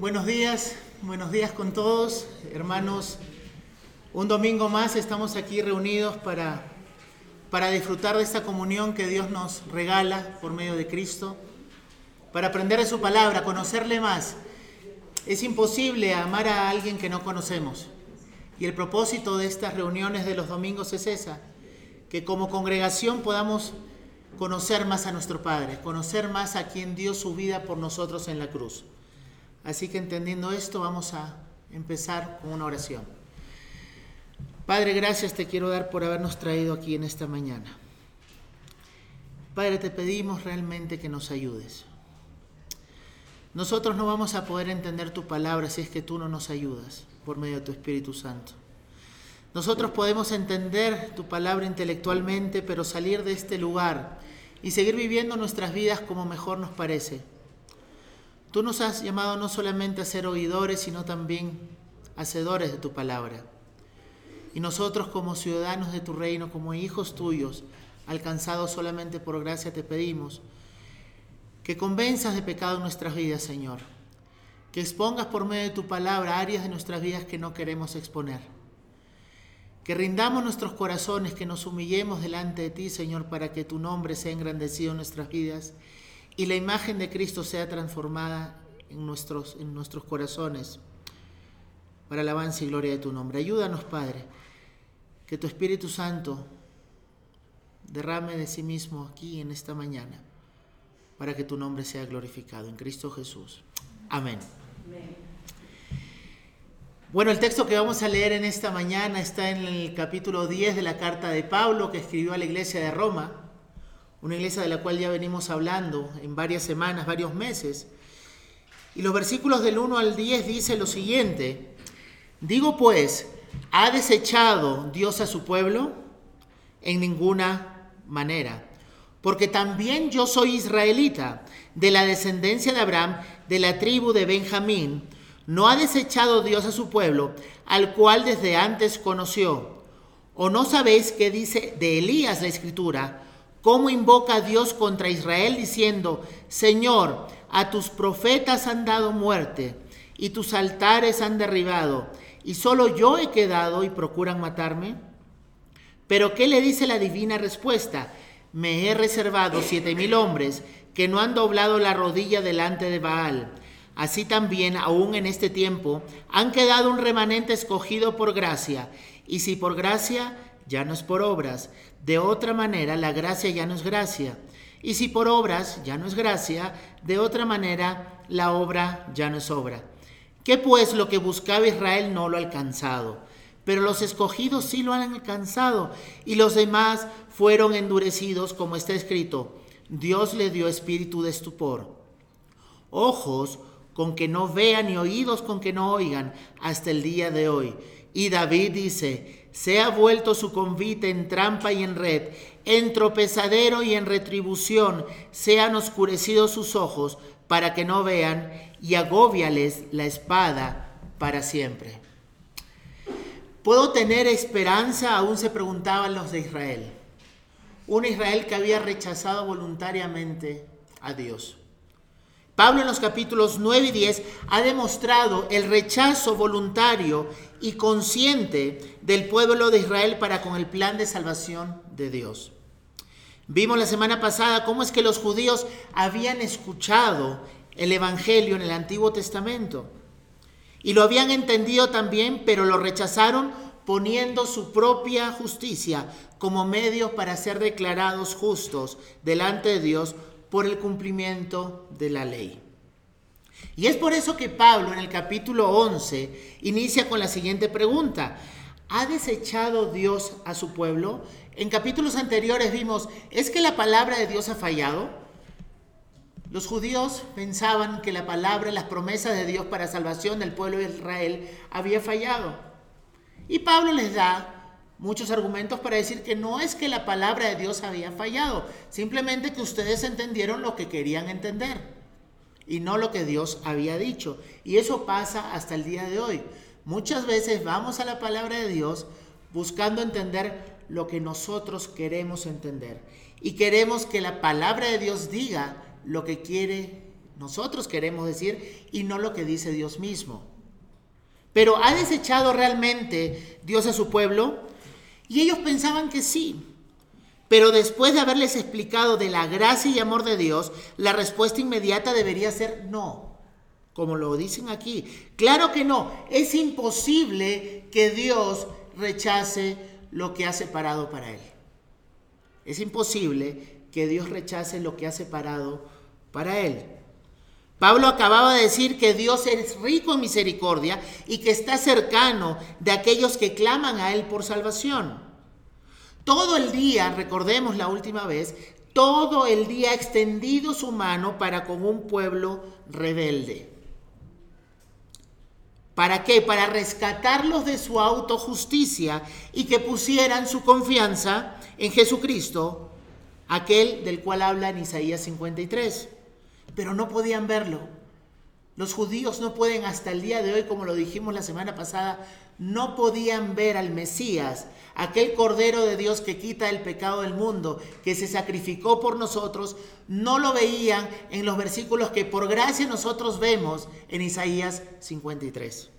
buenos días, buenos días con todos, hermanos. Un domingo más estamos aquí reunidos para, para disfrutar de esta comunión que Dios nos regala por medio de Cristo, para aprender de su palabra, conocerle más. Es imposible amar a alguien que no conocemos. Y el propósito de estas reuniones de los domingos es esa, que como congregación podamos conocer más a nuestro Padre, conocer más a quien dio su vida por nosotros en la cruz. Así que entendiendo esto, vamos a empezar con una oración. Padre, gracias te quiero dar por habernos traído aquí en esta mañana. Padre, te pedimos realmente que nos ayudes. Nosotros no vamos a poder entender tu palabra si es que tú no nos ayudas por medio de tu Espíritu Santo. Nosotros podemos entender tu palabra intelectualmente, pero salir de este lugar y seguir viviendo nuestras vidas como mejor nos parece Tú nos has llamado no solamente a ser oidores, sino también hacedores de tu palabra. Y nosotros como ciudadanos de tu reino, como hijos tuyos, alcanzados solamente por gracia, te pedimos que convenzas de pecado en nuestras vidas, Señor. Que expongas por medio de tu palabra áreas de nuestras vidas que no queremos exponer. Que rindamos nuestros corazones, que nos humillemos delante de ti, Señor, para que tu nombre sea engrandecido en nuestras vidas y la imagen de Cristo sea transformada en nuestros, en nuestros corazones para alabanza y gloria de tu nombre. Ayúdanos, Padre, que tu Espíritu Santo derrame de sí mismo aquí en esta mañana para que tu nombre sea glorificado en Cristo Jesús. Amén. Bueno, el texto que vamos a leer en esta mañana está en el capítulo 10 de la carta de Pablo que escribió a la iglesia de Roma una iglesia de la cual ya venimos hablando en varias semanas, varios meses. Y los versículos del 1 al 10 dice lo siguiente, digo pues, ¿ha desechado Dios a su pueblo? En ninguna manera, porque también yo soy israelita, de la descendencia de Abraham, de la tribu de Benjamín, no ha desechado Dios a su pueblo, al cual desde antes conoció. ¿O no sabéis qué dice de Elías la escritura? Cómo invoca a Dios contra Israel diciendo, Señor, a tus profetas han dado muerte y tus altares han derribado, y solo yo he quedado y procuran matarme. Pero ¿qué le dice la divina respuesta? Me he reservado siete mil hombres que no han doblado la rodilla delante de Baal. Así también, aún en este tiempo, han quedado un remanente escogido por gracia, y si por gracia, ya no es por obras, de otra manera, la gracia ya no es gracia. Y si por obras ya no es gracia, de otra manera la obra ya no es obra. ¿Qué pues lo que buscaba Israel no lo ha alcanzado? Pero los escogidos sí lo han alcanzado y los demás fueron endurecidos, como está escrito. Dios le dio espíritu de estupor. Ojos con que no vean y oídos con que no oigan hasta el día de hoy. Y David dice, se ha vuelto su convite en trampa y en red, en tropezadero y en retribución, sean oscurecidos sus ojos para que no vean, y agóbiales la espada para siempre. ¿Puedo tener esperanza? Aún se preguntaban los de Israel. Un Israel que había rechazado voluntariamente a Dios. Pablo en los capítulos 9 y 10 ha demostrado el rechazo voluntario y consciente del pueblo de Israel para con el plan de salvación de Dios. Vimos la semana pasada cómo es que los judíos habían escuchado el Evangelio en el Antiguo Testamento y lo habían entendido también, pero lo rechazaron poniendo su propia justicia como medio para ser declarados justos delante de Dios por el cumplimiento de la ley. Y es por eso que Pablo en el capítulo 11 inicia con la siguiente pregunta. ¿Ha desechado Dios a su pueblo? En capítulos anteriores vimos, ¿es que la palabra de Dios ha fallado? Los judíos pensaban que la palabra, las promesas de Dios para salvación del pueblo de Israel había fallado. Y Pablo les da muchos argumentos para decir que no es que la palabra de Dios había fallado, simplemente que ustedes entendieron lo que querían entender y no lo que Dios había dicho. Y eso pasa hasta el día de hoy. Muchas veces vamos a la palabra de Dios buscando entender lo que nosotros queremos entender. Y queremos que la palabra de Dios diga lo que quiere nosotros queremos decir y no lo que dice Dios mismo. Pero ¿ha desechado realmente Dios a su pueblo? Y ellos pensaban que sí. Pero después de haberles explicado de la gracia y amor de Dios, la respuesta inmediata debería ser no, como lo dicen aquí. Claro que no, es imposible que Dios rechace lo que ha separado para Él. Es imposible que Dios rechace lo que ha separado para Él. Pablo acababa de decir que Dios es rico en misericordia y que está cercano de aquellos que claman a Él por salvación. Todo el día, recordemos la última vez, todo el día extendido su mano para con un pueblo rebelde. ¿Para qué? Para rescatarlos de su autojusticia y que pusieran su confianza en Jesucristo, aquel del cual habla en Isaías 53 pero no podían verlo. Los judíos no pueden hasta el día de hoy, como lo dijimos la semana pasada, no podían ver al Mesías, aquel Cordero de Dios que quita el pecado del mundo, que se sacrificó por nosotros, no lo veían en los versículos que por gracia nosotros vemos en Isaías 53.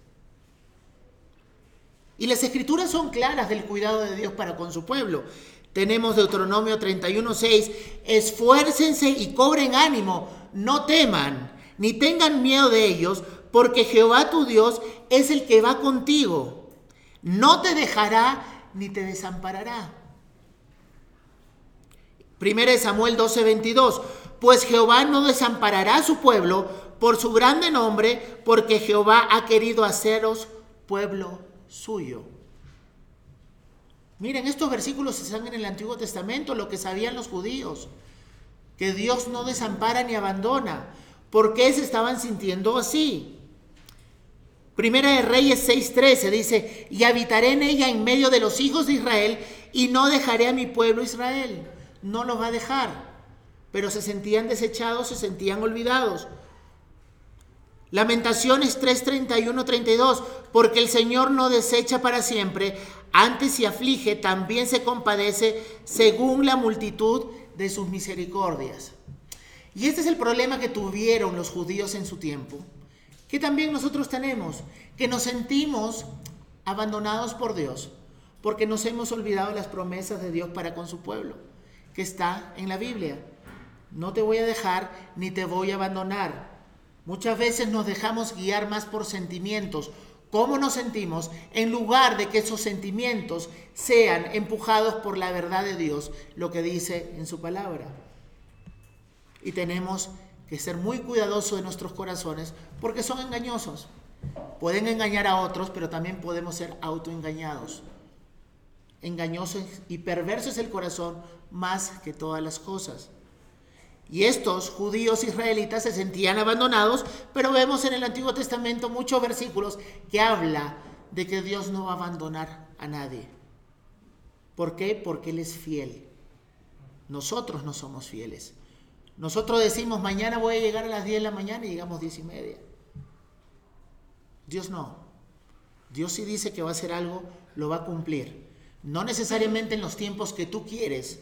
Y las escrituras son claras del cuidado de Dios para con su pueblo. Tenemos Deuteronomio 31:6, esfuércense y cobren ánimo, no teman, ni tengan miedo de ellos, porque Jehová tu Dios es el que va contigo. No te dejará ni te desamparará. Primera de Samuel 12:22, pues Jehová no desamparará a su pueblo por su grande nombre, porque Jehová ha querido haceros pueblo suyo. Miren, estos versículos están en el Antiguo Testamento, lo que sabían los judíos que Dios no desampara ni abandona. ¿Por qué se estaban sintiendo así? Primera de Reyes 6:13 dice, y habitaré en ella en medio de los hijos de Israel y no dejaré a mi pueblo Israel. No los va a dejar. Pero se sentían desechados, se sentían olvidados. Lamentaciones 3:31, 32, porque el Señor no desecha para siempre, antes se aflige, también se compadece según la multitud de sus misericordias. Y este es el problema que tuvieron los judíos en su tiempo, que también nosotros tenemos, que nos sentimos abandonados por Dios, porque nos hemos olvidado las promesas de Dios para con su pueblo, que está en la Biblia. No te voy a dejar ni te voy a abandonar. Muchas veces nos dejamos guiar más por sentimientos, cómo nos sentimos, en lugar de que esos sentimientos sean empujados por la verdad de Dios, lo que dice en su palabra. Y tenemos que ser muy cuidadosos de nuestros corazones porque son engañosos. Pueden engañar a otros, pero también podemos ser autoengañados. Engañoso y perverso es el corazón más que todas las cosas. Y estos judíos israelitas se sentían abandonados, pero vemos en el Antiguo Testamento muchos versículos que habla de que Dios no va a abandonar a nadie. ¿Por qué? Porque Él es fiel. Nosotros no somos fieles. Nosotros decimos, mañana voy a llegar a las 10 de la mañana y llegamos 10 y media. Dios no. Dios si dice que va a hacer algo, lo va a cumplir. No necesariamente en los tiempos que tú quieres,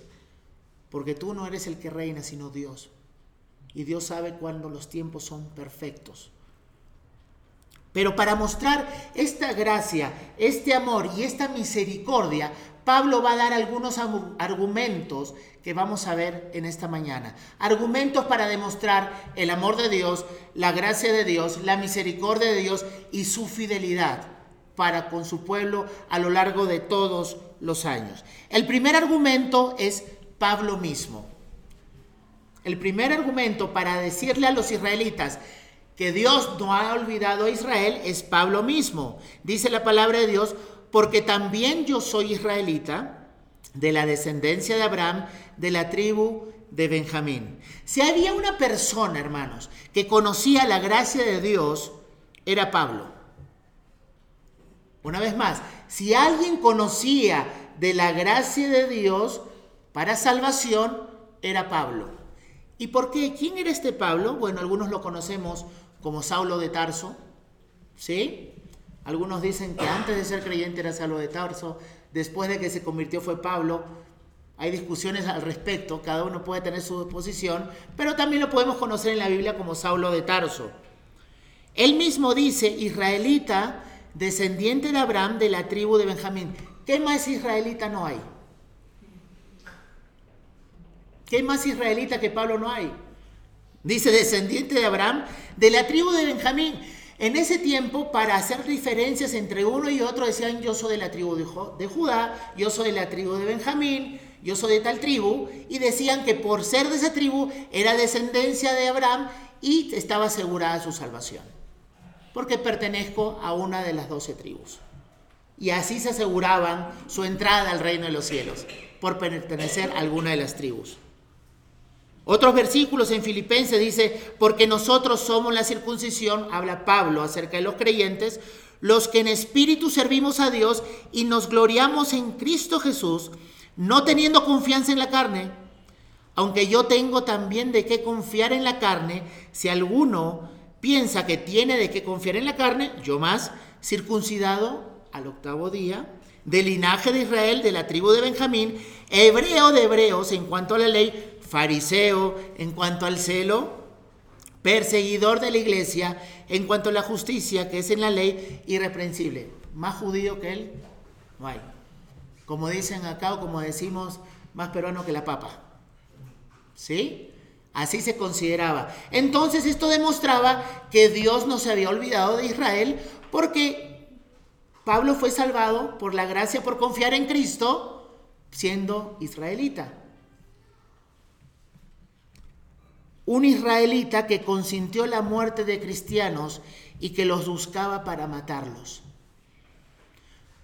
porque tú no eres el que reina, sino Dios. Y Dios sabe cuándo los tiempos son perfectos. Pero para mostrar esta gracia, este amor y esta misericordia, Pablo va a dar algunos argumentos que vamos a ver en esta mañana. Argumentos para demostrar el amor de Dios, la gracia de Dios, la misericordia de Dios y su fidelidad para con su pueblo a lo largo de todos los años. El primer argumento es Pablo mismo. El primer argumento para decirle a los israelitas que Dios no ha olvidado a Israel es Pablo mismo. Dice la palabra de Dios, porque también yo soy israelita, de la descendencia de Abraham, de la tribu de Benjamín. Si había una persona, hermanos, que conocía la gracia de Dios, era Pablo. Una vez más, si alguien conocía de la gracia de Dios, para salvación era Pablo. ¿Y por qué? ¿Quién era este Pablo? Bueno, algunos lo conocemos como Saulo de Tarso, ¿sí? Algunos dicen que antes de ser creyente era Saulo de Tarso, después de que se convirtió fue Pablo. Hay discusiones al respecto, cada uno puede tener su posición, pero también lo podemos conocer en la Biblia como Saulo de Tarso. Él mismo dice, israelita, descendiente de Abraham de la tribu de Benjamín. ¿Qué más israelita no hay? ¿Qué más israelita que Pablo no hay? Dice descendiente de Abraham de la tribu de Benjamín. En ese tiempo, para hacer diferencias entre uno y otro, decían yo soy de la tribu de Judá, yo soy de la tribu de Benjamín, yo soy de tal tribu, y decían que por ser de esa tribu era descendencia de Abraham y estaba asegurada su salvación, porque pertenezco a una de las doce tribus. Y así se aseguraban su entrada al reino de los cielos, por pertenecer a alguna de las tribus. Otros versículos en Filipenses dice, porque nosotros somos la circuncisión, habla Pablo acerca de los creyentes, los que en espíritu servimos a Dios y nos gloriamos en Cristo Jesús, no teniendo confianza en la carne, aunque yo tengo también de qué confiar en la carne, si alguno piensa que tiene de qué confiar en la carne, yo más, circuncidado al octavo día, del linaje de Israel, de la tribu de Benjamín, hebreo de hebreos en cuanto a la ley, fariseo en cuanto al celo, perseguidor de la iglesia en cuanto a la justicia, que es en la ley irreprensible. Más judío que él, no hay. Como dicen acá o como decimos, más peruano que la papa. ¿Sí? Así se consideraba. Entonces esto demostraba que Dios no se había olvidado de Israel porque Pablo fue salvado por la gracia, por confiar en Cristo, siendo israelita. Un israelita que consintió la muerte de cristianos y que los buscaba para matarlos.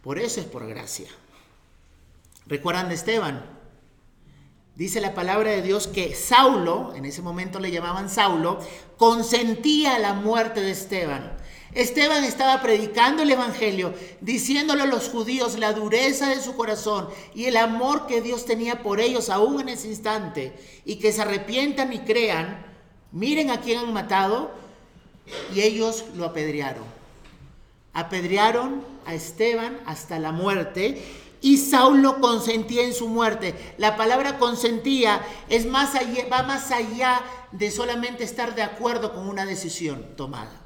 Por eso es por gracia. ¿Recuerdan de Esteban? Dice la palabra de Dios que Saulo, en ese momento le llamaban Saulo, consentía la muerte de Esteban. Esteban estaba predicando el Evangelio, diciéndole a los judíos la dureza de su corazón y el amor que Dios tenía por ellos aún en ese instante, y que se arrepientan y crean, miren a quién han matado, y ellos lo apedrearon. Apedrearon a Esteban hasta la muerte y Saulo consentía en su muerte. La palabra consentía es más allá, va más allá de solamente estar de acuerdo con una decisión tomada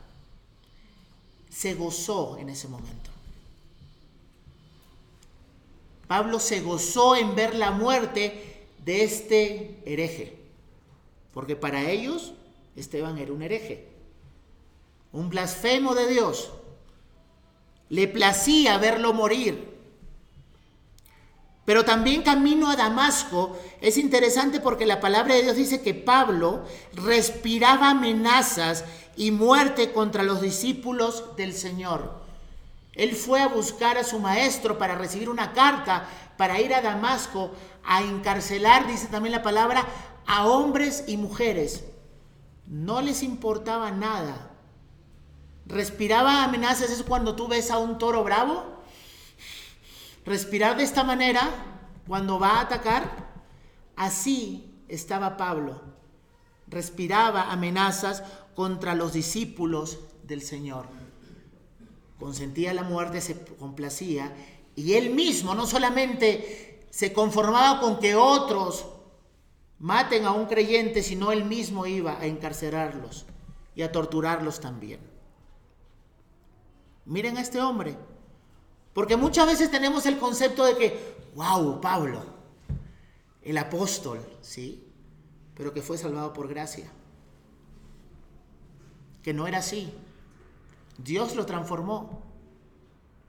se gozó en ese momento. Pablo se gozó en ver la muerte de este hereje, porque para ellos Esteban era un hereje, un blasfemo de Dios. Le placía verlo morir. Pero también camino a Damasco es interesante porque la palabra de Dios dice que Pablo respiraba amenazas y muerte contra los discípulos del Señor. Él fue a buscar a su maestro para recibir una carta para ir a Damasco a encarcelar, dice también la palabra, a hombres y mujeres. No les importaba nada. Respiraba amenazas, es cuando tú ves a un toro bravo. Respirar de esta manera cuando va a atacar. Así estaba Pablo. Respiraba amenazas contra los discípulos del Señor. Consentía la muerte, se complacía, y él mismo no solamente se conformaba con que otros maten a un creyente, sino él mismo iba a encarcelarlos y a torturarlos también. Miren a este hombre, porque muchas veces tenemos el concepto de que, wow, Pablo, el apóstol, ¿sí? Pero que fue salvado por gracia que no era así. Dios lo transformó,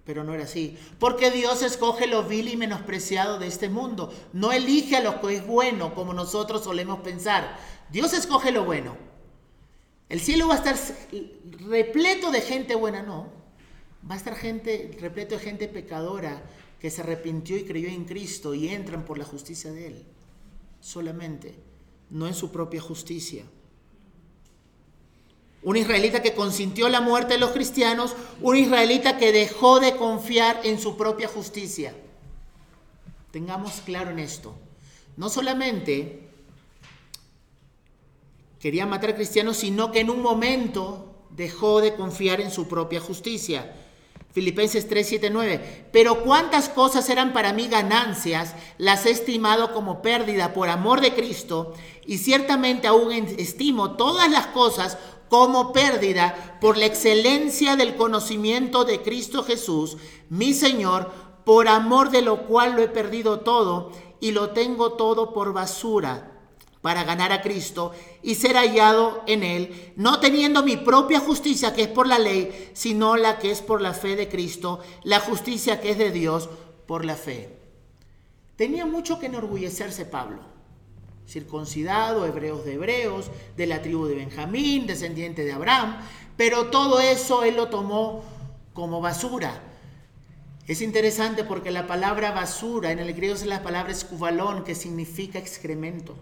pero no era así. Porque Dios escoge lo vil y menospreciado de este mundo. No elige a lo que es bueno como nosotros solemos pensar. Dios escoge lo bueno. El cielo va a estar repleto de gente buena, no. Va a estar gente, repleto de gente pecadora que se arrepintió y creyó en Cristo y entran por la justicia de Él. Solamente, no en su propia justicia. Un israelita que consintió la muerte de los cristianos, un israelita que dejó de confiar en su propia justicia. Tengamos claro en esto. No solamente quería matar a cristianos, sino que en un momento dejó de confiar en su propia justicia. Filipenses 3, 7, 9. Pero cuántas cosas eran para mí ganancias, las he estimado como pérdida por amor de Cristo, y ciertamente aún estimo todas las cosas como pérdida por la excelencia del conocimiento de Cristo Jesús, mi Señor, por amor de lo cual lo he perdido todo y lo tengo todo por basura para ganar a Cristo y ser hallado en Él, no teniendo mi propia justicia que es por la ley, sino la que es por la fe de Cristo, la justicia que es de Dios por la fe. Tenía mucho que enorgullecerse Pablo, circuncidado, hebreos de hebreos, de la tribu de Benjamín, descendiente de Abraham, pero todo eso él lo tomó como basura. Es interesante porque la palabra basura en el griego es la palabra escubalón, que significa excremento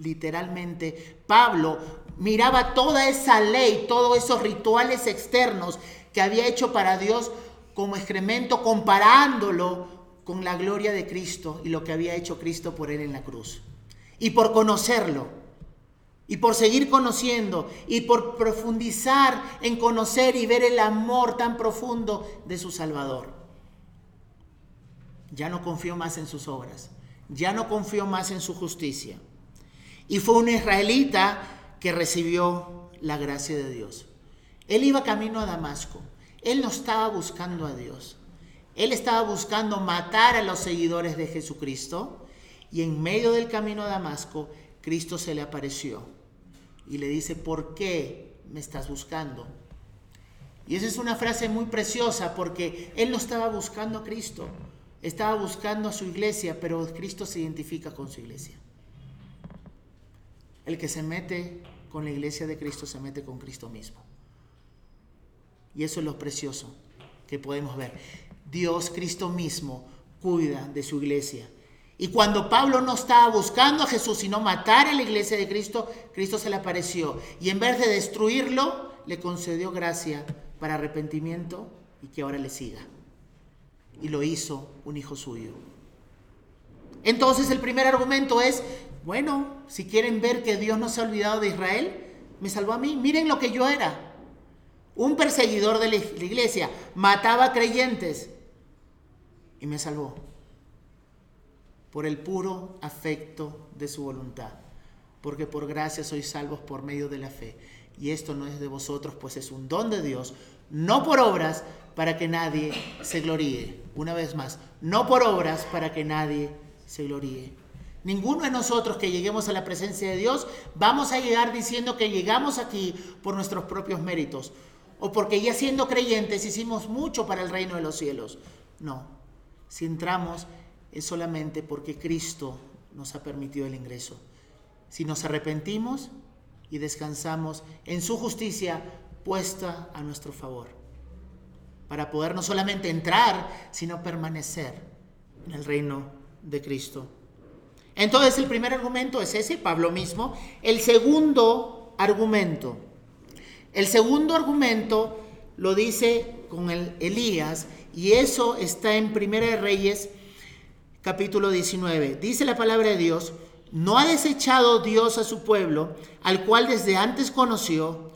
literalmente, Pablo miraba toda esa ley, todos esos rituales externos que había hecho para Dios como excremento, comparándolo con la gloria de Cristo y lo que había hecho Cristo por él en la cruz. Y por conocerlo, y por seguir conociendo, y por profundizar en conocer y ver el amor tan profundo de su Salvador. Ya no confió más en sus obras, ya no confió más en su justicia. Y fue un israelita que recibió la gracia de Dios. Él iba camino a Damasco. Él no estaba buscando a Dios. Él estaba buscando matar a los seguidores de Jesucristo. Y en medio del camino a Damasco, Cristo se le apareció. Y le dice, ¿por qué me estás buscando? Y esa es una frase muy preciosa porque él no estaba buscando a Cristo. Estaba buscando a su iglesia, pero Cristo se identifica con su iglesia. El que se mete con la iglesia de Cristo se mete con Cristo mismo. Y eso es lo precioso que podemos ver. Dios, Cristo mismo, cuida de su iglesia. Y cuando Pablo no estaba buscando a Jesús, sino matar a la iglesia de Cristo, Cristo se le apareció. Y en vez de destruirlo, le concedió gracia para arrepentimiento y que ahora le siga. Y lo hizo un hijo suyo. Entonces el primer argumento es, bueno, si quieren ver que Dios no se ha olvidado de Israel, me salvó a mí. Miren lo que yo era. Un perseguidor de la iglesia. Mataba creyentes. Y me salvó. Por el puro afecto de su voluntad. Porque por gracia sois salvos por medio de la fe. Y esto no es de vosotros, pues es un don de Dios. No por obras para que nadie se gloríe. Una vez más, no por obras para que nadie se gloríe. Ninguno de nosotros que lleguemos a la presencia de Dios vamos a llegar diciendo que llegamos aquí por nuestros propios méritos o porque ya siendo creyentes hicimos mucho para el reino de los cielos. No, si entramos es solamente porque Cristo nos ha permitido el ingreso. Si nos arrepentimos y descansamos en su justicia puesta a nuestro favor, para poder no solamente entrar, sino permanecer en el reino de Cristo. Entonces el primer argumento es ese, Pablo mismo. El segundo argumento, el segundo argumento lo dice con el Elías y eso está en Primera de Reyes capítulo 19. Dice la palabra de Dios, no ha desechado Dios a su pueblo, al cual desde antes conoció.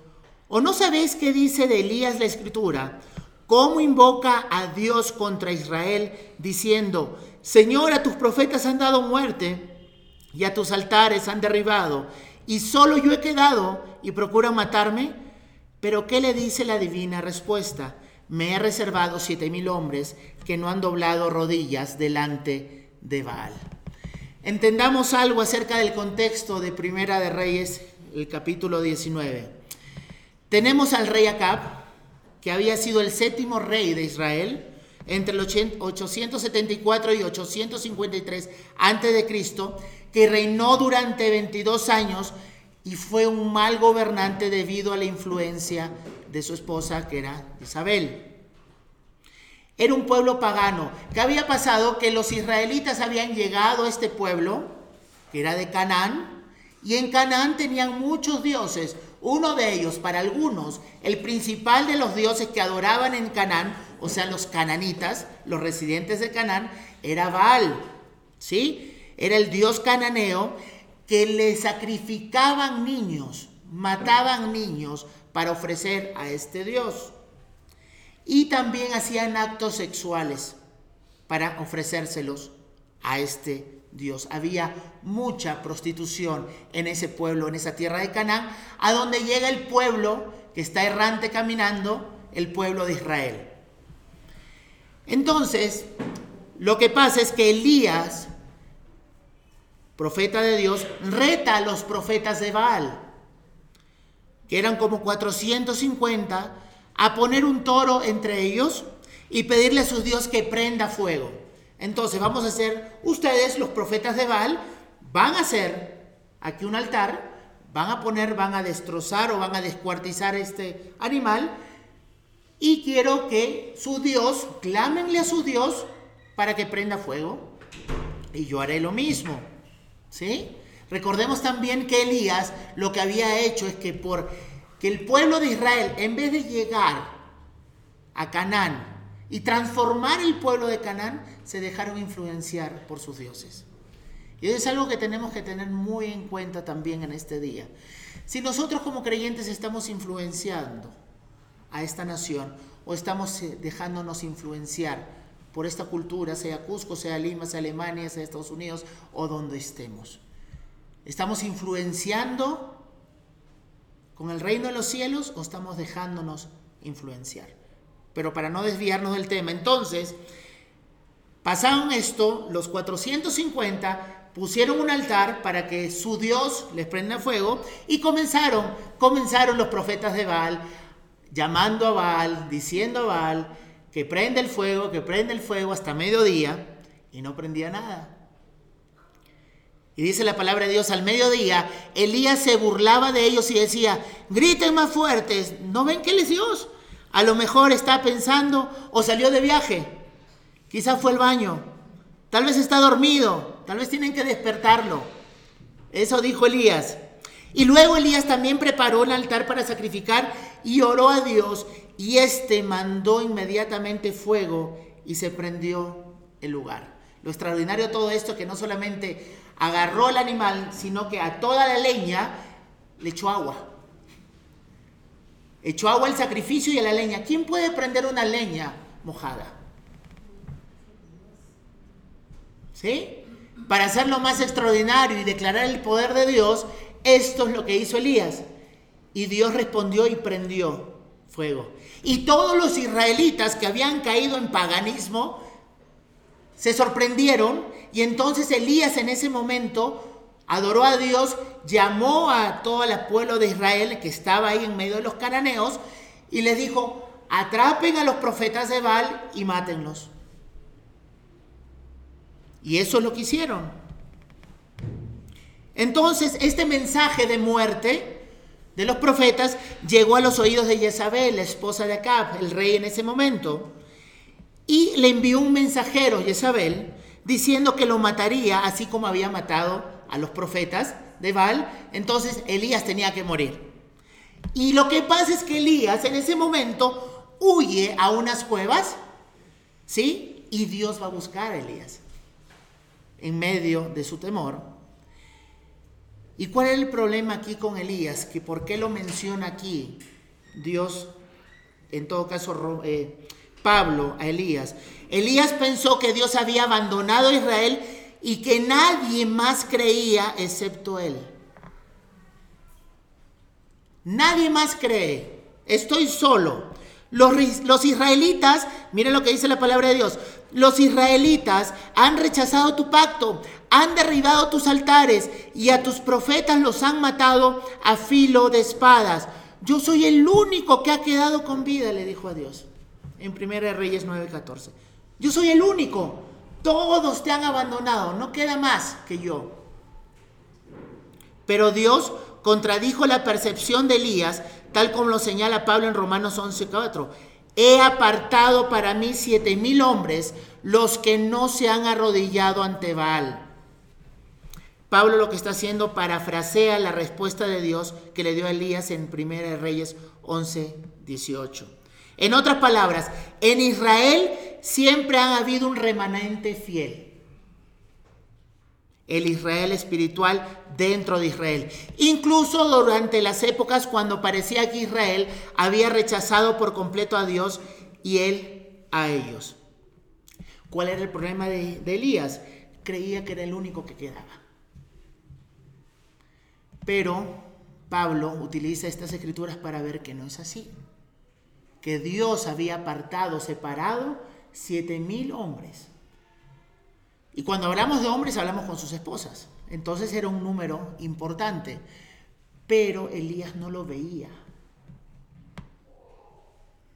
¿O no sabéis qué dice de Elías la escritura? ¿Cómo invoca a Dios contra Israel diciendo, Señor, a tus profetas han dado muerte? y a tus altares han derribado, y solo yo he quedado y procuran matarme. Pero ¿qué le dice la divina respuesta? Me he reservado siete mil hombres que no han doblado rodillas delante de Baal. Entendamos algo acerca del contexto de Primera de Reyes, el capítulo 19. Tenemos al rey Acab, que había sido el séptimo rey de Israel entre el 874 y 853 antes de Cristo que reinó durante 22 años y fue un mal gobernante debido a la influencia de su esposa, que era Isabel. Era un pueblo pagano. ¿Qué había pasado? Que los israelitas habían llegado a este pueblo, que era de Canaán, y en Canaán tenían muchos dioses. Uno de ellos, para algunos, el principal de los dioses que adoraban en Canaán, o sea, los cananitas, los residentes de Canaán, era Baal. ¿Sí? era el dios cananeo que le sacrificaban niños, mataban niños para ofrecer a este dios. y también hacían actos sexuales para ofrecérselos a este Dios. Había mucha prostitución en ese pueblo, en esa tierra de Canaán, a donde llega el pueblo que está errante caminando, el pueblo de Israel. Entonces, lo que pasa es que Elías, profeta de Dios, reta a los profetas de Baal, que eran como 450, a poner un toro entre ellos y pedirle a su Dios que prenda fuego. Entonces vamos a hacer, ustedes los profetas de Baal, van a hacer aquí un altar, van a poner, van a destrozar o van a descuartizar este animal y quiero que su Dios, clámenle a su Dios para que prenda fuego y yo haré lo mismo. ¿Sí? Recordemos también que Elías lo que había hecho es que por que el pueblo de Israel, en vez de llegar a Canaán y transformar el pueblo de Canaán, se dejaron influenciar por sus dioses. Y eso es algo que tenemos que tener muy en cuenta también en este día. Si nosotros como creyentes estamos influenciando a esta nación o estamos eh, dejándonos influenciar por esta cultura, sea Cusco, sea Lima, sea Alemania, sea Estados Unidos o donde estemos. Estamos influenciando con el reino de los cielos o estamos dejándonos influenciar. Pero para no desviarnos del tema, entonces, pasaron esto, los 450 pusieron un altar para que su Dios les prenda fuego y comenzaron, comenzaron los profetas de Baal llamando a Baal, diciendo a Baal que prende el fuego, que prende el fuego hasta mediodía y no prendía nada. Y dice la palabra de Dios, al mediodía, Elías se burlaba de ellos y decía, griten más fuertes, ¿no ven que él es Dios? A lo mejor está pensando o salió de viaje, quizás fue al baño, tal vez está dormido, tal vez tienen que despertarlo. Eso dijo Elías. Y luego Elías también preparó el altar para sacrificar y oró a Dios y éste mandó inmediatamente fuego y se prendió el lugar. Lo extraordinario de todo esto es que no solamente agarró el animal, sino que a toda la leña le echó agua. Echó agua al sacrificio y a la leña. ¿Quién puede prender una leña mojada? ¿Sí? Para hacerlo más extraordinario y declarar el poder de Dios, esto es lo que hizo Elías. Y Dios respondió y prendió fuego. Y todos los israelitas que habían caído en paganismo se sorprendieron y entonces Elías en ese momento adoró a Dios, llamó a todo el pueblo de Israel que estaba ahí en medio de los cananeos y les dijo, atrapen a los profetas de Baal y mátenlos. Y eso es lo que hicieron. Entonces, este mensaje de muerte de los profetas llegó a los oídos de Jezabel, la esposa de Acab, el rey en ese momento, y le envió un mensajero, Jezabel, diciendo que lo mataría así como había matado a los profetas de Baal, entonces Elías tenía que morir. Y lo que pasa es que Elías en ese momento huye a unas cuevas, ¿sí? Y Dios va a buscar a Elías en medio de su temor. ¿Y cuál es el problema aquí con Elías? Que por qué lo menciona aquí Dios, en todo caso eh, Pablo a Elías. Elías pensó que Dios había abandonado a Israel y que nadie más creía excepto él. Nadie más cree. Estoy solo. Los, los, israelitas, miren lo que dice la palabra de Dios, los israelitas han rechazado tu pacto, han derribado tus altares y a tus profetas los han matado a filo de espadas. Yo soy el único que ha quedado con vida, le dijo a Dios en 1 Reyes 9:14. Yo soy el único. Todos te han abandonado. No queda más que yo. Pero Dios contradijo la percepción de Elías, tal como lo señala Pablo en Romanos 11:4. He apartado para mí siete mil hombres, los que no se han arrodillado ante Baal. Pablo lo que está haciendo parafrasea la respuesta de Dios que le dio a Elías en 1 Reyes 11, 18. En otras palabras, en Israel siempre ha habido un remanente fiel. El Israel espiritual dentro de Israel. Incluso durante las épocas cuando parecía que Israel había rechazado por completo a Dios y él a ellos. ¿Cuál era el problema de, de Elías? Creía que era el único que quedaba. Pero Pablo utiliza estas escrituras para ver que no es así. Que Dios había apartado, separado siete mil hombres. Y cuando hablamos de hombres hablamos con sus esposas. Entonces era un número importante. Pero Elías no lo veía.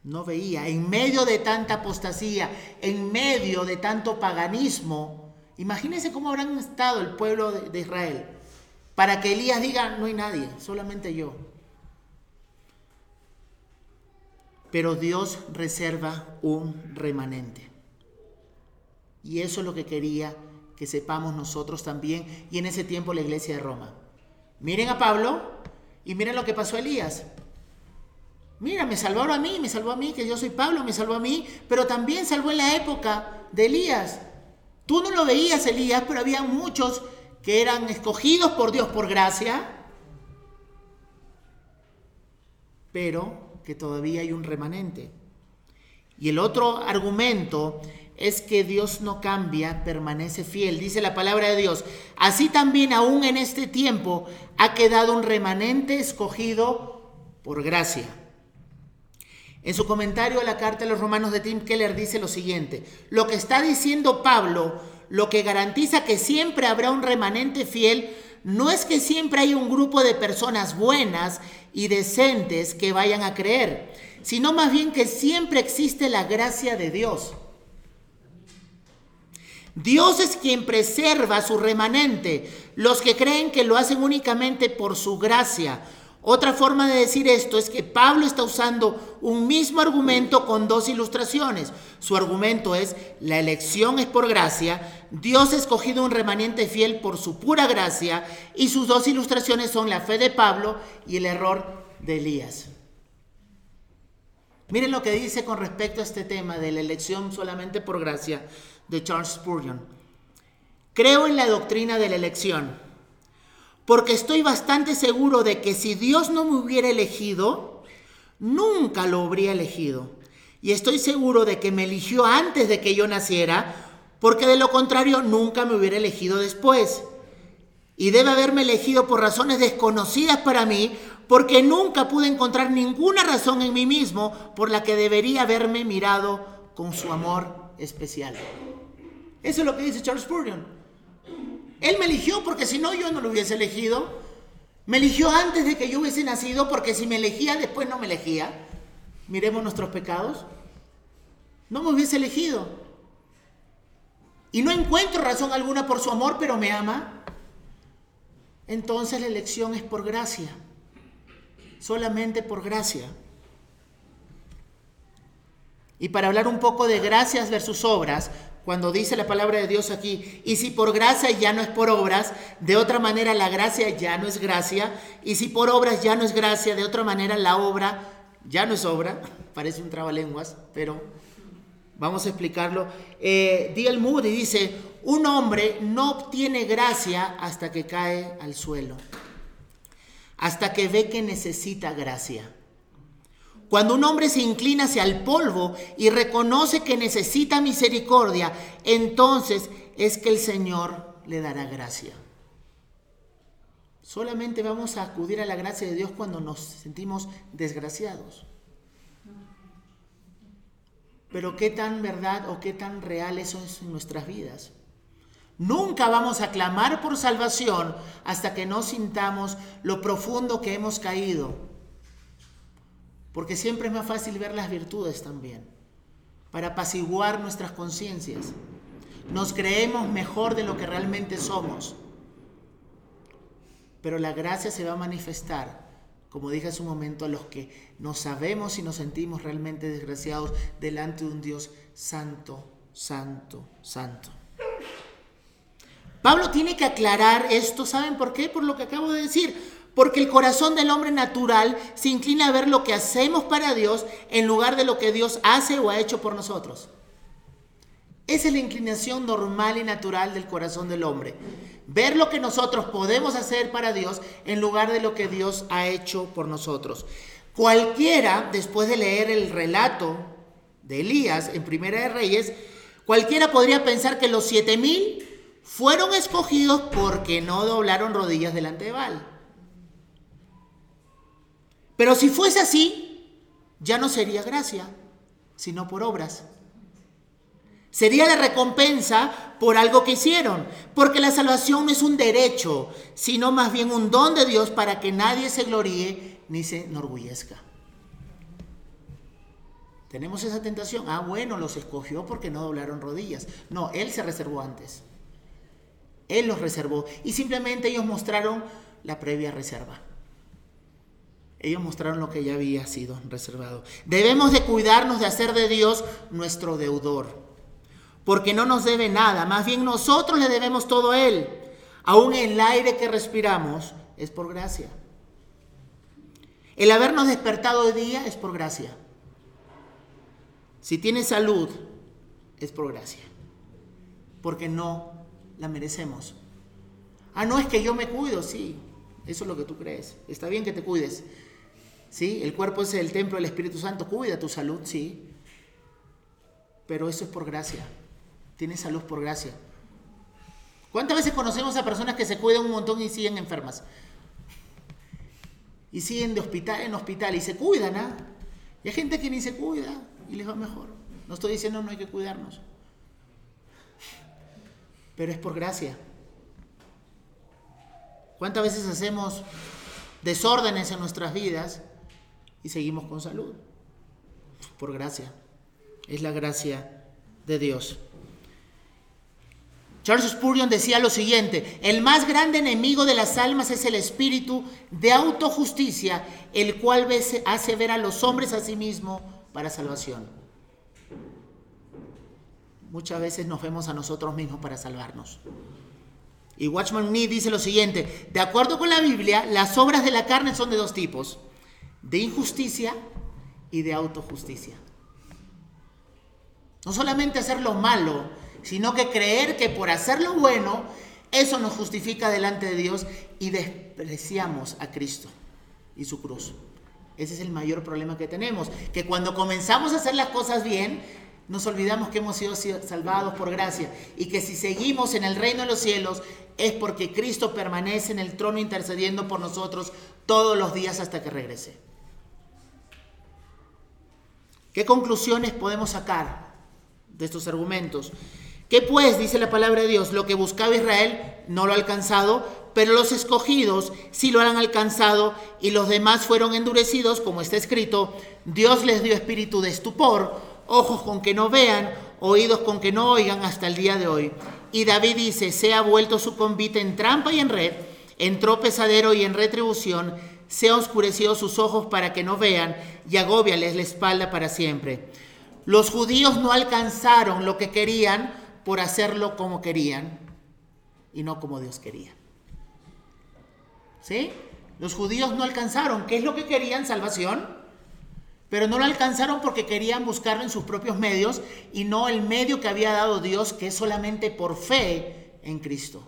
No veía. En medio de tanta apostasía, en medio de tanto paganismo, imagínense cómo habrán estado el pueblo de Israel para que Elías diga, no hay nadie, solamente yo. Pero Dios reserva un remanente. Y eso es lo que quería que sepamos nosotros también y en ese tiempo la iglesia de Roma. Miren a Pablo y miren lo que pasó a Elías. Mira, me salvaron a mí, me salvó a mí, que yo soy Pablo, me salvó a mí, pero también salvó en la época de Elías. Tú no lo veías, Elías, pero había muchos que eran escogidos por Dios por gracia, pero que todavía hay un remanente. Y el otro argumento es que Dios no cambia, permanece fiel. Dice la palabra de Dios, así también aún en este tiempo ha quedado un remanente escogido por gracia. En su comentario a la carta de los romanos de Tim Keller dice lo siguiente, lo que está diciendo Pablo lo que garantiza que siempre habrá un remanente fiel no es que siempre hay un grupo de personas buenas y decentes que vayan a creer, sino más bien que siempre existe la gracia de Dios. Dios es quien preserva su remanente, los que creen que lo hacen únicamente por su gracia, otra forma de decir esto es que Pablo está usando un mismo argumento con dos ilustraciones. Su argumento es, la elección es por gracia, Dios ha escogido un remanente fiel por su pura gracia, y sus dos ilustraciones son la fe de Pablo y el error de Elías. Miren lo que dice con respecto a este tema de la elección solamente por gracia de Charles Spurgeon. Creo en la doctrina de la elección porque estoy bastante seguro de que si Dios no me hubiera elegido, nunca lo habría elegido. Y estoy seguro de que me eligió antes de que yo naciera, porque de lo contrario nunca me hubiera elegido después. Y debe haberme elegido por razones desconocidas para mí, porque nunca pude encontrar ninguna razón en mí mismo por la que debería haberme mirado con su amor especial. Eso es lo que dice Charles Spurgeon. Él me eligió porque si no yo no lo hubiese elegido. Me eligió antes de que yo hubiese nacido porque si me elegía después no me elegía. Miremos nuestros pecados. No me hubiese elegido. Y no encuentro razón alguna por su amor, pero me ama. Entonces la elección es por gracia. Solamente por gracia. Y para hablar un poco de gracias versus obras, cuando dice la palabra de Dios aquí, y si por gracia ya no es por obras, de otra manera la gracia ya no es gracia, y si por obras ya no es gracia, de otra manera la obra ya no es obra, parece un trabalenguas, pero vamos a explicarlo. Eh, D.L. Moody dice, un hombre no obtiene gracia hasta que cae al suelo, hasta que ve que necesita gracia. Cuando un hombre se inclina hacia el polvo y reconoce que necesita misericordia, entonces es que el Señor le dará gracia. Solamente vamos a acudir a la gracia de Dios cuando nos sentimos desgraciados. Pero qué tan verdad o qué tan real eso es en nuestras vidas. Nunca vamos a clamar por salvación hasta que no sintamos lo profundo que hemos caído porque siempre es más fácil ver las virtudes también, para apaciguar nuestras conciencias. Nos creemos mejor de lo que realmente somos. Pero la gracia se va a manifestar, como dije hace un momento, a los que nos sabemos y nos sentimos realmente desgraciados delante de un Dios santo, santo, santo. Pablo tiene que aclarar esto, ¿saben por qué? Por lo que acabo de decir porque el corazón del hombre natural se inclina a ver lo que hacemos para Dios en lugar de lo que Dios hace o ha hecho por nosotros. Esa es la inclinación normal y natural del corazón del hombre. Ver lo que nosotros podemos hacer para Dios en lugar de lo que Dios ha hecho por nosotros. Cualquiera, después de leer el relato de Elías en Primera de Reyes, cualquiera podría pensar que los siete mil fueron escogidos porque no doblaron rodillas delante de Baal. Pero si fuese así, ya no sería gracia, sino por obras. Sería la recompensa por algo que hicieron, porque la salvación no es un derecho, sino más bien un don de Dios para que nadie se gloríe ni se enorgullezca. Tenemos esa tentación. Ah, bueno, los escogió porque no doblaron rodillas. No, Él se reservó antes. Él los reservó. Y simplemente ellos mostraron la previa reserva. Ellos mostraron lo que ya había sido reservado. Debemos de cuidarnos de hacer de Dios nuestro deudor porque no nos debe nada, más bien nosotros le debemos todo a Él. Aún el aire que respiramos es por gracia. El habernos despertado de día es por gracia. Si tienes salud, es por gracia. Porque no la merecemos. Ah, no es que yo me cuido, sí. Eso es lo que tú crees. Está bien que te cuides. Sí, el cuerpo es el templo del Espíritu Santo. Cuida tu salud, sí. Pero eso es por gracia. Tienes salud por gracia. ¿Cuántas veces conocemos a personas que se cuidan un montón y siguen enfermas? Y siguen de hospital en hospital y se cuidan, ¿ah? Y hay gente que ni se cuida y les va mejor. No estoy diciendo no hay que cuidarnos. Pero es por gracia. ¿Cuántas veces hacemos desórdenes en nuestras vidas y seguimos con salud? Por gracia. Es la gracia de Dios. Charles Spurgeon decía lo siguiente, el más grande enemigo de las almas es el espíritu de autojusticia, el cual hace ver a los hombres a sí mismo para salvación. Muchas veces nos vemos a nosotros mismos para salvarnos. Y Watchman Nee dice lo siguiente, de acuerdo con la Biblia, las obras de la carne son de dos tipos, de injusticia y de autojusticia. No solamente hacer lo malo, sino que creer que por hacer lo bueno, eso nos justifica delante de Dios y despreciamos a Cristo y su cruz. Ese es el mayor problema que tenemos, que cuando comenzamos a hacer las cosas bien, nos olvidamos que hemos sido salvados por gracia y que si seguimos en el reino de los cielos es porque Cristo permanece en el trono intercediendo por nosotros todos los días hasta que regrese. ¿Qué conclusiones podemos sacar de estos argumentos? ¿Qué pues dice la palabra de Dios? Lo que buscaba Israel no lo ha alcanzado, pero los escogidos sí lo han alcanzado y los demás fueron endurecidos, como está escrito, Dios les dio espíritu de estupor, ojos con que no vean, oídos con que no oigan hasta el día de hoy. Y David dice, se ha vuelto su convite en trampa y en red, en tropezadero y en retribución, se ha oscurecido sus ojos para que no vean y agóbiales la espalda para siempre. Los judíos no alcanzaron lo que querían, por hacerlo como querían y no como Dios quería. ¿Sí? Los judíos no alcanzaron. ¿Qué es lo que querían? Salvación. Pero no lo alcanzaron porque querían buscarlo en sus propios medios y no el medio que había dado Dios, que es solamente por fe en Cristo.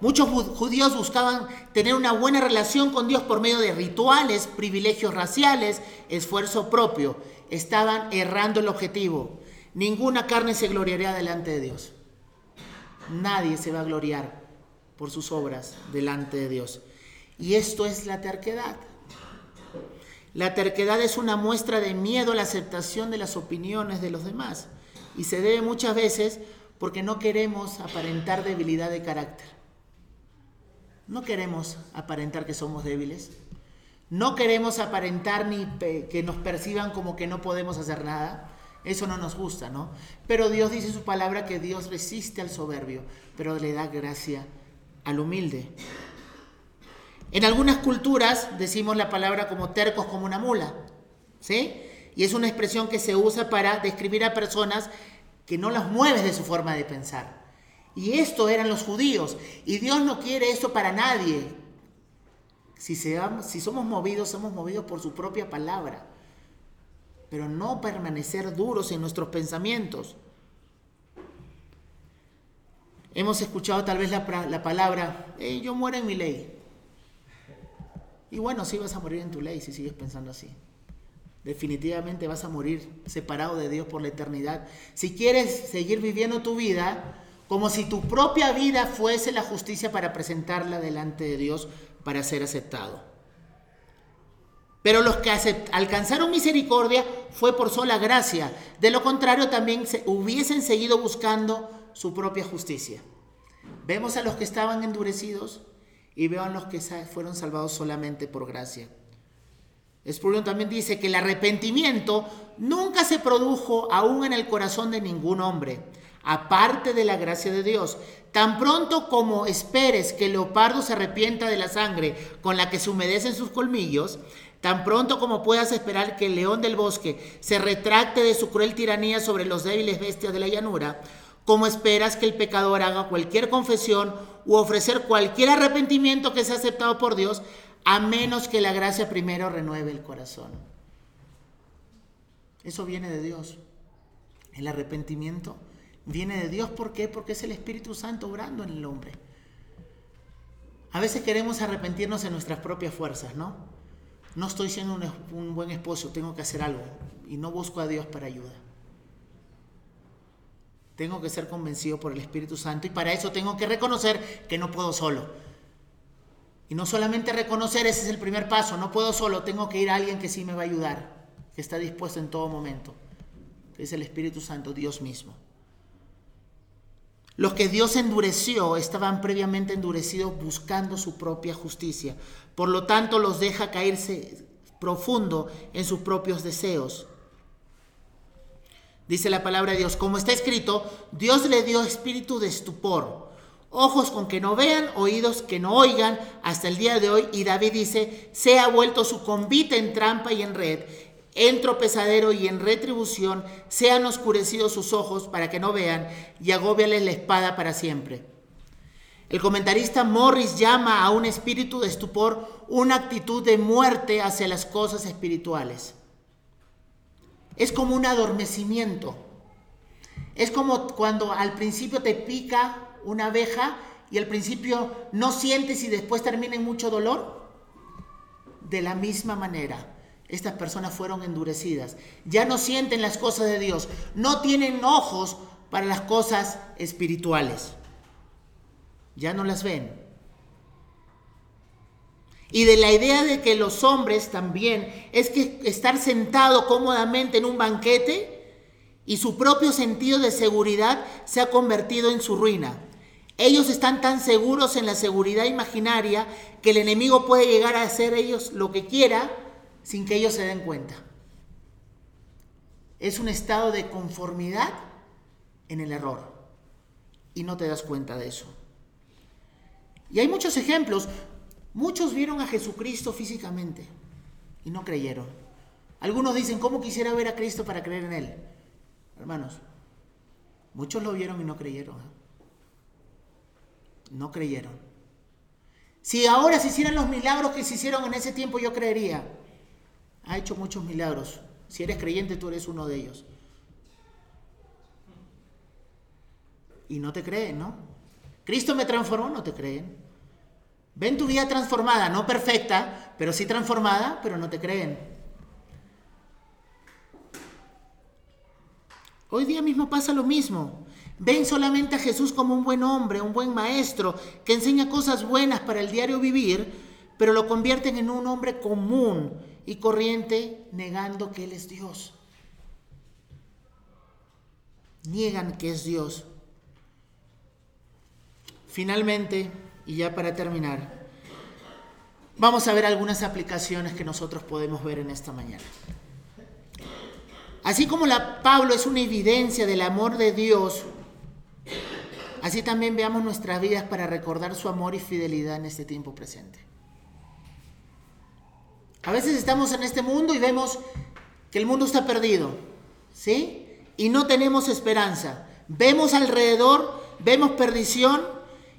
Muchos judíos buscaban tener una buena relación con Dios por medio de rituales, privilegios raciales, esfuerzo propio. Estaban errando el objetivo. Ninguna carne se gloriará delante de Dios. Nadie se va a gloriar por sus obras delante de Dios. Y esto es la terquedad. La terquedad es una muestra de miedo a la aceptación de las opiniones de los demás. Y se debe muchas veces porque no queremos aparentar debilidad de carácter. No queremos aparentar que somos débiles. No queremos aparentar ni que nos perciban como que no podemos hacer nada. Eso no nos gusta, ¿no? Pero Dios dice su palabra que Dios resiste al soberbio, pero le da gracia al humilde. En algunas culturas decimos la palabra como tercos como una mula, ¿sí? Y es una expresión que se usa para describir a personas que no las mueves de su forma de pensar. Y esto eran los judíos. Y Dios no quiere eso para nadie. Si, si somos movidos, somos movidos por su propia palabra pero no permanecer duros en nuestros pensamientos. Hemos escuchado tal vez la, palabra, yo muero en mi ley. Y bueno, sí vas a morir en tu ley si sigues pensando así. definitivamente vas a morir separado de Dios por la eternidad. Si quieres seguir viviendo tu vida como si tu propia vida fuese la justicia para presentarla delante de Dios para ser aceptado. Pero los que alcanzaron misericordia fue por sola gracia. De lo contrario, también se hubiesen seguido buscando su propia justicia. Vemos a los que estaban endurecidos y veo a los que fueron salvados solamente por gracia. Spurgeon también dice que el arrepentimiento nunca se produjo aún en el corazón de ningún hombre, aparte de la gracia de Dios. Tan pronto como esperes que el leopardo se arrepienta de la sangre con la que se humedecen sus colmillos, Tan pronto como puedas esperar que el león del bosque se retracte de su cruel tiranía sobre los débiles bestias de la llanura, como esperas que el pecador haga cualquier confesión u ofrecer cualquier arrepentimiento que sea aceptado por Dios, a menos que la gracia primero renueve el corazón. Eso viene de Dios. El arrepentimiento viene de Dios. ¿Por qué? Porque es el Espíritu Santo obrando en el hombre. A veces queremos arrepentirnos en nuestras propias fuerzas, ¿no? no estoy siendo un, buen esposo, tengo que hacer algo y no busco a Dios para ayuda. Tengo que ser convencido por el Espíritu Santo y para eso tengo que reconocer que no puedo solo. Y no solamente reconocer, ese es el primer paso, no puedo solo, tengo que ir a alguien que sí me va a ayudar, que está dispuesto en todo momento, es el Espíritu Santo, Dios mismo. Los que Dios endureció estaban previamente endurecidos buscando su propia justicia. Por lo tanto, los deja caerse profundo en sus propios deseos. Dice la palabra de Dios, como está escrito, Dios le dio espíritu de estupor, ojos con que no vean, oídos que no oigan, hasta el día de hoy. Y David dice, se ha vuelto su convite en trampa y en red en tropezadero y en retribución sean oscurecidos sus ojos para que no vean y agóbiales la espada para siempre. El comentarista Morris llama a un espíritu de estupor una actitud de muerte hacia las cosas espirituales. Es como un adormecimiento. Es como cuando al principio te pica una abeja y al principio no sientes y después termina en mucho dolor. De la misma manera, estas personas fueron endurecidas. Ya no sienten las cosas de Dios. No tienen ojos para las cosas espirituales. Ya no las ven. Y de la idea de que los hombres también es que estar sentado cómodamente en un banquete y su propio sentido de seguridad se ha convertido en su ruina. Ellos están tan seguros en la seguridad imaginaria que el enemigo puede llegar a hacer ellos lo que quiera sin que ellos se den cuenta. Es un estado de conformidad en el error y no te das cuenta de eso. Y hay muchos ejemplos. Muchos vieron a Jesucristo físicamente y no creyeron. Algunos dicen, ¿cómo quisiera ver a Cristo para creer en Él? Hermanos, muchos lo vieron y no creyeron. ¿eh? No creyeron. Si ahora se hicieran los milagros que se hicieron en ese tiempo, yo creería ha hecho muchos milagros. Si eres creyente, tú eres uno de ellos. Y no te creen, ¿no? Cristo me transformó, no te creen. Ven tu vida transformada, no perfecta, pero sí transformada, pero no te creen. Hoy día mismo pasa lo mismo. Ven solamente a Jesús como un buen hombre, un buen maestro, que enseña cosas buenas para el diario vivir, pero lo convierten en un hombre común, y corriente negando que Él es Dios. Niegan que es Dios. Finalmente, y ya para terminar, vamos a ver algunas aplicaciones que nosotros podemos ver en esta mañana. Así como la Pablo es una evidencia del amor de Dios, así también veamos nuestras vidas para recordar su amor y fidelidad en este tiempo presente. A veces estamos en este mundo y vemos que el mundo está perdido, ¿sí? Y no tenemos esperanza. Vemos alrededor, vemos perdición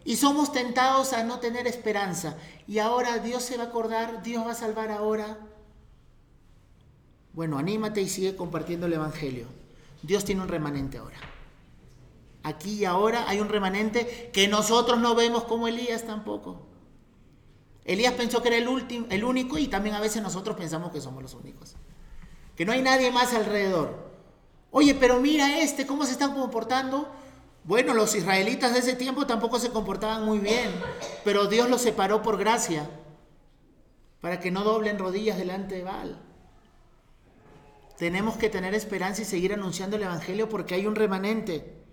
y somos tentados a no tener esperanza. Y ahora Dios se va a acordar, Dios va a salvar ahora. Bueno, anímate y sigue compartiendo el Evangelio. Dios tiene un remanente ahora. Aquí y ahora hay un remanente que nosotros no vemos como Elías tampoco. Elías pensó que era el, último, el único y también a veces nosotros pensamos que somos los únicos. que no hay nadie más alrededor. Oye, pero mira este, ¿cómo se están comportando? Bueno, los israelitas de ese tiempo tampoco se comportaban muy bien, pero Dios los separó por gracia, para que no doblen rodillas delante de Baal. Tenemos que tener esperanza y seguir anunciando el Evangelio porque hay un remanente.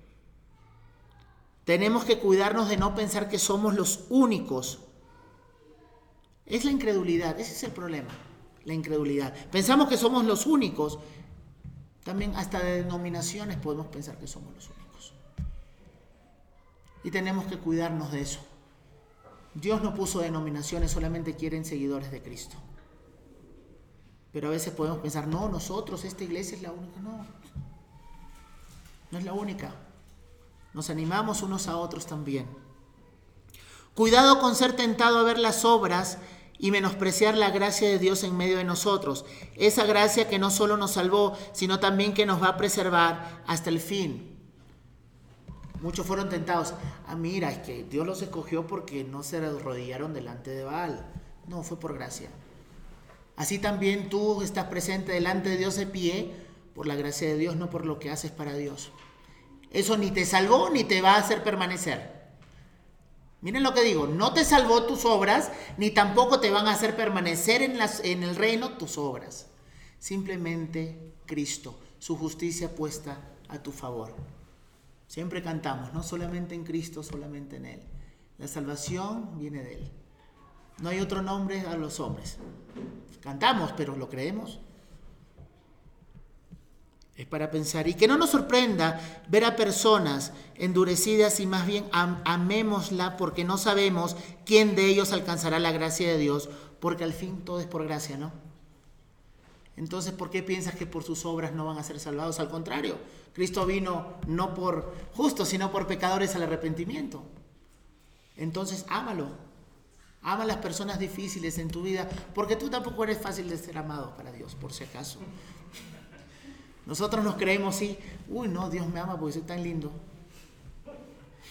Tenemos que cuidarnos de no pensar que somos los únicos. Es la incredulidad, ese es el problema, la incredulidad. Pensamos que somos los únicos. También hasta de denominaciones podemos pensar que somos los únicos. Y tenemos que cuidarnos de eso. Dios no puso denominaciones, solamente quieren seguidores de Cristo. Pero a veces podemos pensar, no, nosotros, esta iglesia es la única. No, no es la única. Nos animamos unos a otros también. Cuidado con ser tentado a ver las obras y menospreciar la gracia de Dios en medio de nosotros. Esa gracia que no solo nos salvó, sino también que nos va a preservar hasta el fin. Muchos fueron tentados. Ah, mira, es que Dios los escogió porque no se arrodillaron delante de Baal. No, fue por gracia. Así también tú estás presente delante de Dios de pie por la gracia de Dios, no por lo que haces para Dios. Eso ni te salvó ni te va a hacer permanecer. Miren lo que digo, no te salvó tus obras, ni tampoco te van a hacer permanecer en, en el reino tus obras. Simplemente Cristo, su justicia puesta a tu favor. Siempre cantamos, no solamente en Cristo, solamente en Él. La salvación viene de Él. No hay otro nombre a los hombres. Cantamos, pero ¿lo creemos? Es para pensar. Y que no nos sorprenda ver a personas endurecidas y más bien amémosla porque no sabemos quién de ellos alcanzará la gracia de Dios, porque al fin todo es por gracia, ¿no? Entonces, ¿por qué piensas que por sus obras no van a ser salvados? Al contrario, Cristo vino no por justos, sino por pecadores al arrepentimiento. Entonces, ámalo, Ama a las personas difíciles en tu vida, porque tú tampoco eres fácil de ser amado para Dios, por si acaso. Nosotros nos creemos así, uy, no, Dios me ama porque soy tan lindo.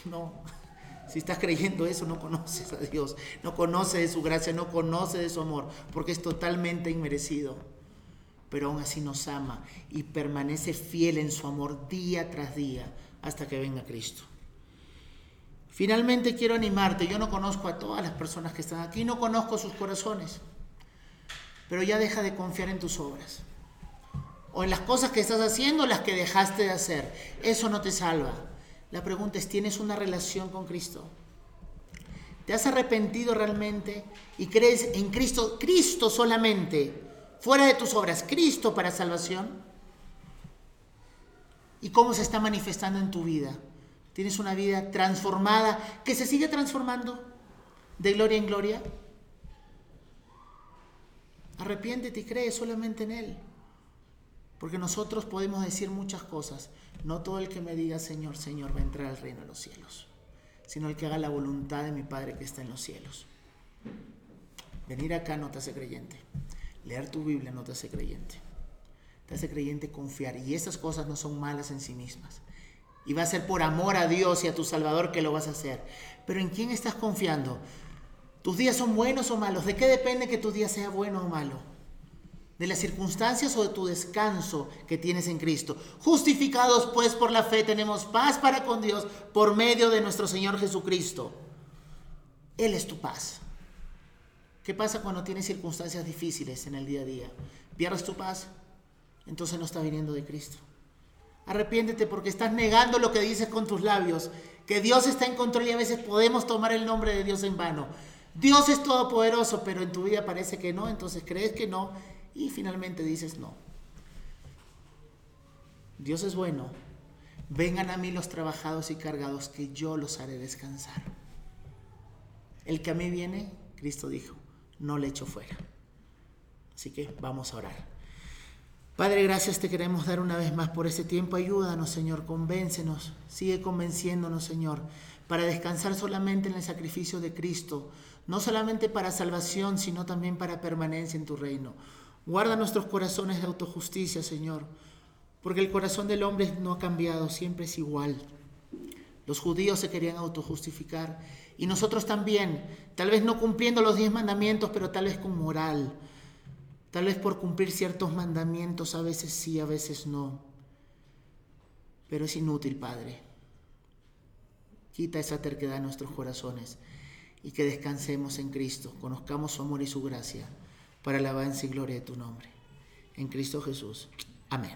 No, si estás creyendo eso, no conoces a Dios, no conoces de su gracia, no conoces de su amor, porque es totalmente inmerecido. Pero aún así nos ama y permanece fiel en su amor día tras día hasta que venga Cristo. Finalmente quiero animarte, yo no conozco a todas las personas que están aquí, no conozco sus corazones, pero ya deja de confiar en tus obras o en las cosas que estás haciendo, las que dejaste de hacer. Eso no te salva. La pregunta es, ¿tienes una relación con Cristo? ¿Te has arrepentido realmente y crees en Cristo, Cristo solamente, fuera de tus obras, Cristo para salvación? ¿Y cómo se está manifestando en tu vida? Tienes una vida transformada que se sigue transformando de gloria en gloria. Arrepiéntete y cree solamente en Él. Porque nosotros podemos decir muchas cosas. No todo el que me diga Señor, Señor va a entrar al reino de los cielos, sino el que haga la voluntad de mi Padre que está en los cielos. Venir acá no te hace creyente. Leer tu Biblia no te hace creyente. Te hace creyente confiar. Y esas cosas no son malas en sí mismas. Y va a ser por amor a Dios y a tu Salvador que lo vas a hacer. Pero ¿en quién estás confiando? ¿Tus días son buenos o malos? ¿De qué depende que tu día sea bueno o malo? ¿De las circunstancias o de tu descanso que tienes en Cristo? Justificados pues por la fe tenemos paz para con Dios por medio de nuestro Señor Jesucristo. Él es tu paz. ¿Qué pasa cuando tienes circunstancias difíciles en el día a día? ¿Pierdes tu paz? Entonces no está viniendo de Cristo. Arrepiéntete porque estás negando lo que dices con tus labios, que Dios está en control y a veces podemos tomar el nombre de Dios en vano. Dios es todopoderoso, pero en tu vida parece que no, entonces crees que no y finalmente dices no. Dios es bueno. Vengan a mí los trabajados y cargados, que yo los haré descansar. El que a mí viene, Cristo dijo, no le echo fuera. Así que vamos a orar. Padre, gracias te queremos dar una vez más por este tiempo. Ayúdanos, Señor, convéncenos, sigue convenciéndonos, Señor, para descansar solamente en el sacrificio de Cristo, no solamente para salvación, sino también para permanencia en tu reino. Guarda nuestros corazones de autojusticia, Señor, porque el corazón del hombre no ha cambiado, siempre es igual. Los judíos se querían autojustificar y nosotros también, tal vez no cumpliendo los diez mandamientos, pero tal vez con moral, tal vez por cumplir ciertos mandamientos, a veces sí, a veces no. Pero es inútil, Padre. Quita esa terquedad de nuestros corazones y que descansemos en Cristo, conozcamos su amor y su gracia para alabanza y gloria de tu nombre. En Cristo Jesús. Amén.